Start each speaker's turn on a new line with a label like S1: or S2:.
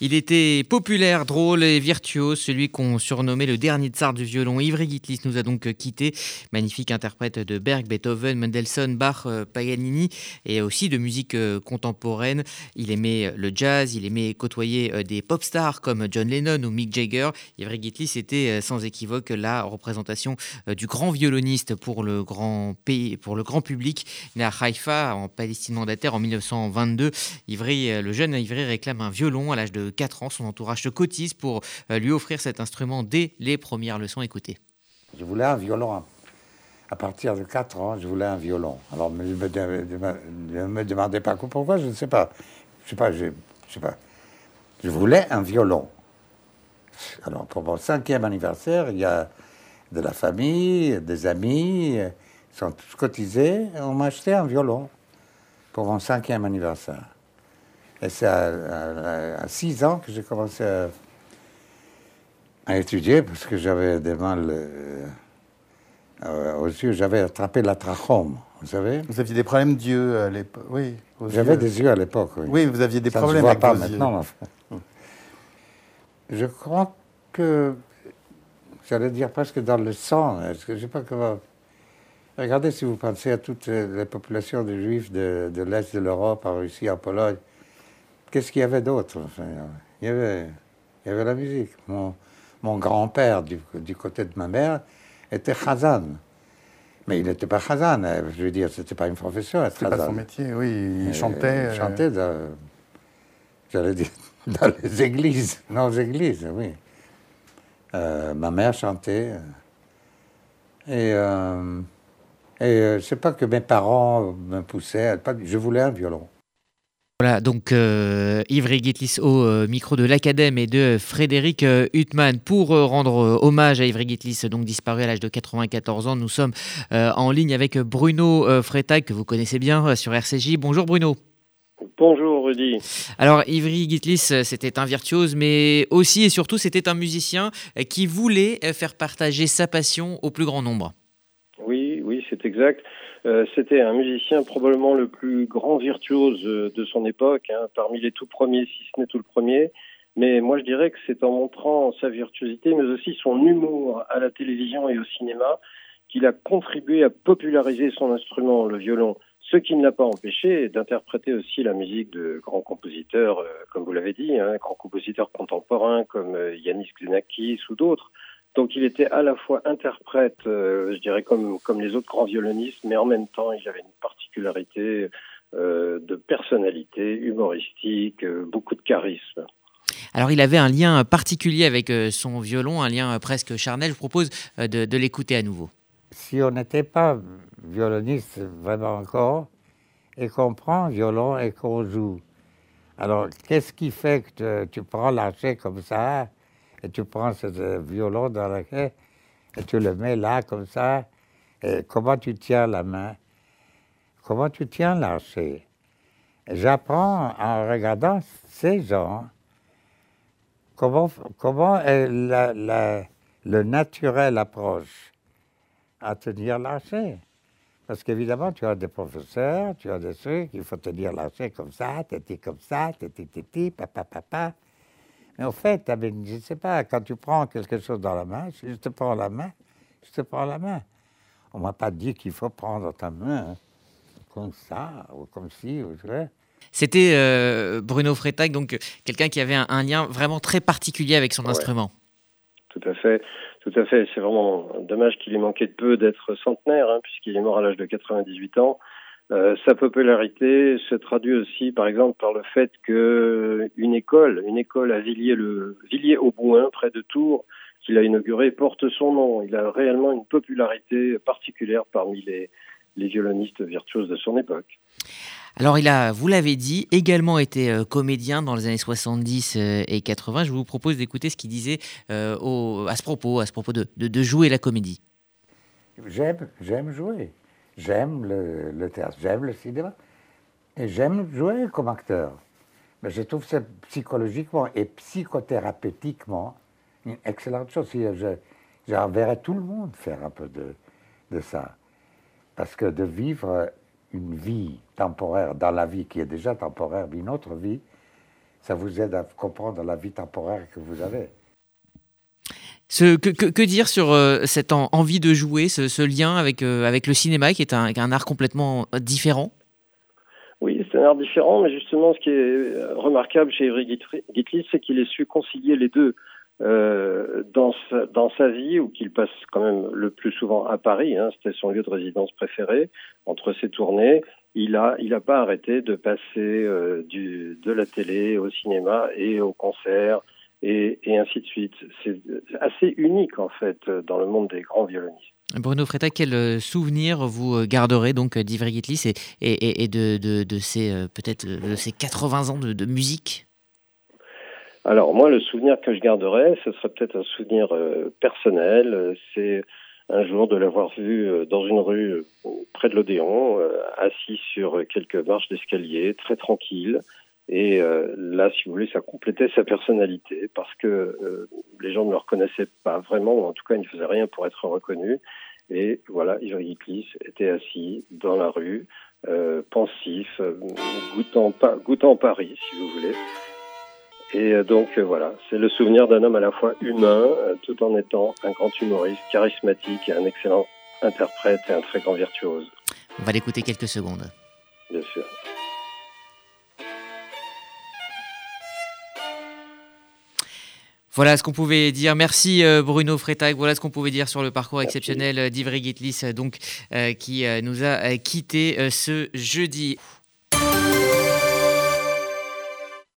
S1: Il était populaire, drôle et virtuose, celui qu'on surnommait le dernier tsar du violon. Ivry Gitlis nous a donc quitté. Magnifique interprète de Berg, Beethoven, Mendelssohn, Bach, euh, Paganini et aussi de musique euh, contemporaine. Il aimait le jazz, il aimait côtoyer euh, des pop stars comme John Lennon ou Mick Jagger. Ivry Gitlis était sans équivoque la représentation du grand violoniste pour le grand pays, pour le grand public. Né à Haïfa, en Palestine mandataire en 1922. Ivry, le jeune Ivry réclame un violon à l'âge de 4 ans. Son entourage se cotise pour euh, lui offrir cet instrument dès les premières leçons. Écoutez.
S2: Je voulais un violon. À partir de 4 ans, je voulais un violon. Alors, ne me, demandez pas pourquoi, je ne sais pas. Je sais sais pas. Je voulais un violon. Alors, pour mon cinquième anniversaire, il y a de la famille, des amis, ils sont tous cotisés. On m'a acheté un violon pour mon cinquième anniversaire. Et c'est à, 6 ans que j'ai commencé à, étudier parce que j'avais des mal euh, euh, aux yeux. J'avais attrapé la trachome, vous savez.
S3: Vous aviez des problèmes d'yeux à l'époque Oui.
S2: J'avais des yeux à l'époque, oui.
S3: Oui, vous aviez des
S2: Ça
S3: problèmes
S2: ne se voit pas maintenant. Je crois que, j'allais dire presque dans le sang, je sais pas comment... Regardez si vous pensez à toutes les populations de juifs de l'Est de l'Europe, en Russie, en Pologne, Qu'est-ce qu'il y avait d'autre il, y avait, il y avait la musique. Mon, mon grand-père, du, du, côté de ma mère, était Khazan. Mais il n'était pas Khazan, hein. je veux dire, c'était pas une profession.
S3: C'était pas son métier, oui. Il chantait.
S2: Il chantait, dans, j'allais dire, dans les églises, dans les églises, oui. Euh, ma mère chantait. Et, euh, et euh, c'est pas que mes parents me poussaient, je voulais un violon.
S1: Voilà, donc euh, Ivry Gitlis au euh, micro de l'Acadème et de Frédéric euh, Huttman pour rendre hommage à Ivry Gitlis, donc disparu à l'âge de 94 ans. Nous sommes en ligne avec Bruno Freitag, que vous connaissez bien sur RCJ. Bonjour Bruno.
S4: Bonjour Rudy.
S1: Alors Ivry Gitlis, c'était un virtuose, mais aussi et surtout c'était un musicien qui voulait faire partager sa passion au plus grand nombre.
S4: C'est exact. Euh, c'était un musicien probablement le plus grand virtuose euh, de son époque, hein, parmi les tout premiers, si ce n'est tout le premier. Mais moi, je dirais que c'est en montrant sa virtuosité, mais aussi son humour à la télévision et au cinéma, qu'il a contribué à populariser son instrument, le violon. Ce qui ne l'a pas empêché d'interpréter aussi la musique de grands compositeurs, euh, comme vous l'avez dit, hein, grands compositeurs contemporains comme Yanis Xenakis ou d'autres. Donc il était à la fois interprète, euh, je dirais comme, comme les autres grands violonistes, mais en même temps il avait une particularité euh, de personnalité humoristique, euh, beaucoup de charisme.
S1: Alors il avait un lien particulier avec son violon, un lien presque charnel. Je vous propose de, de l'écouter à nouveau.
S2: Si on n'était pas violoniste vraiment encore, et qu'on prend violon et qu'on joue, alors qu'est-ce qui fait que tu, tu prends l'archet comme ça et tu prends ce violon dans la et tu le mets là comme ça, et comment tu tiens la main, comment tu tiens l'archer. J'apprends en regardant ces gens comment, est le naturel approche à tenir l'archer. Parce qu'évidemment, tu as des professeurs, tu as des trucs, il faut tenir l'archer comme ça, t'es comme ça, t'es papa, papa. Mais en fait, je ne sais pas, quand tu prends quelque chose dans la main, je te prends la main, je te prends la main. On ne m'a pas dit qu'il faut prendre ta main hein, comme ça, ou comme ci, ou
S1: C'était euh, Bruno Freitag, donc quelqu'un qui avait un, lien vraiment très particulier avec son instrument.
S4: Tout à fait, tout à fait. C'est vraiment dommage qu'il ait manqué de peu d'être centenaire, hein, puisqu'il est mort à l'âge de 98 ans. Euh, sa popularité se traduit aussi, par exemple, par le fait que une école, une école à Villiers, le Villiers au Bouin, près de Tours, qu'il a inaugurée, porte son nom. Il a réellement une popularité particulière parmi les, les violonistes virtuoses de son époque.
S1: Alors il a, vous l'avez dit, également été euh, comédien dans les années 70 euh, et 80. Je vous propose d'écouter ce qu'il disait au, à ce propos, à ce propos de, de, de jouer la comédie.
S2: J'aime, j'aime jouer. J'aime le, théâtre, j'aime le cinéma, et j'aime jouer comme acteur. Mais je trouve ça psychologiquement et psychothérapeutiquement une excellente chose. Je, j'enverrais tout le monde faire un peu de, de ça. Parce que de vivre une vie temporaire dans la vie qui est déjà temporaire, une autre vie, ça vous aide à comprendre la vie temporaire que vous avez.
S1: Que, dire sur euh, cette envie de jouer, ce, lien avec, euh, avec le cinéma qui est un, art complètement différent?
S4: Oui, c'est un art différent, mais justement, ce qui est remarquable chez Ivry Gitlis, c'est qu'il ait su concilier les deux. Euh, dans, sa, dans sa vie, où qu'il passe quand même le plus souvent à Paris, hein, c'était son lieu de résidence préféré, entre ses tournées, il a il a pas arrêté de passer euh, de la télé au cinéma et au concert et, et ainsi de suite. C'est assez unique en fait dans le monde des grands violonistes.
S1: Bruno Fretta, quel euh, souvenir vous garderez donc d'Ivry Gitlis et, et, et, de, de, de ces peut-être de ces 80 ans de, de musique?
S4: Alors moi, le souvenir que je garderai, ce serait peut-être un souvenir euh, personnel. C'est un jour de l'avoir vu euh, dans une rue euh, près de l'Odéon, assis sur quelques marches d'escalier, très tranquille. Et là, si vous voulez, ça complétait sa personnalité parce que les gens ne le reconnaissaient pas vraiment, ou en tout cas, il ne faisait rien pour être reconnu. Et voilà, Ivry Gitlis était assis dans la rue, pensif, goûtant, goûtant Paris, si vous voulez. Et euh, donc euh, voilà, c'est le souvenir d'un homme à la fois humain, euh, tout en étant un grand humoriste, charismatique et un excellent interprète et un très grand virtuose.
S1: On va l'écouter quelques secondes.
S4: Bien sûr.
S1: Voilà ce qu'on pouvait dire. Merci Bruno Freitag. Voilà ce qu'on pouvait dire sur le parcours exceptionnel d'Ivry Gitlis, donc qui nous a quitté ce jeudi.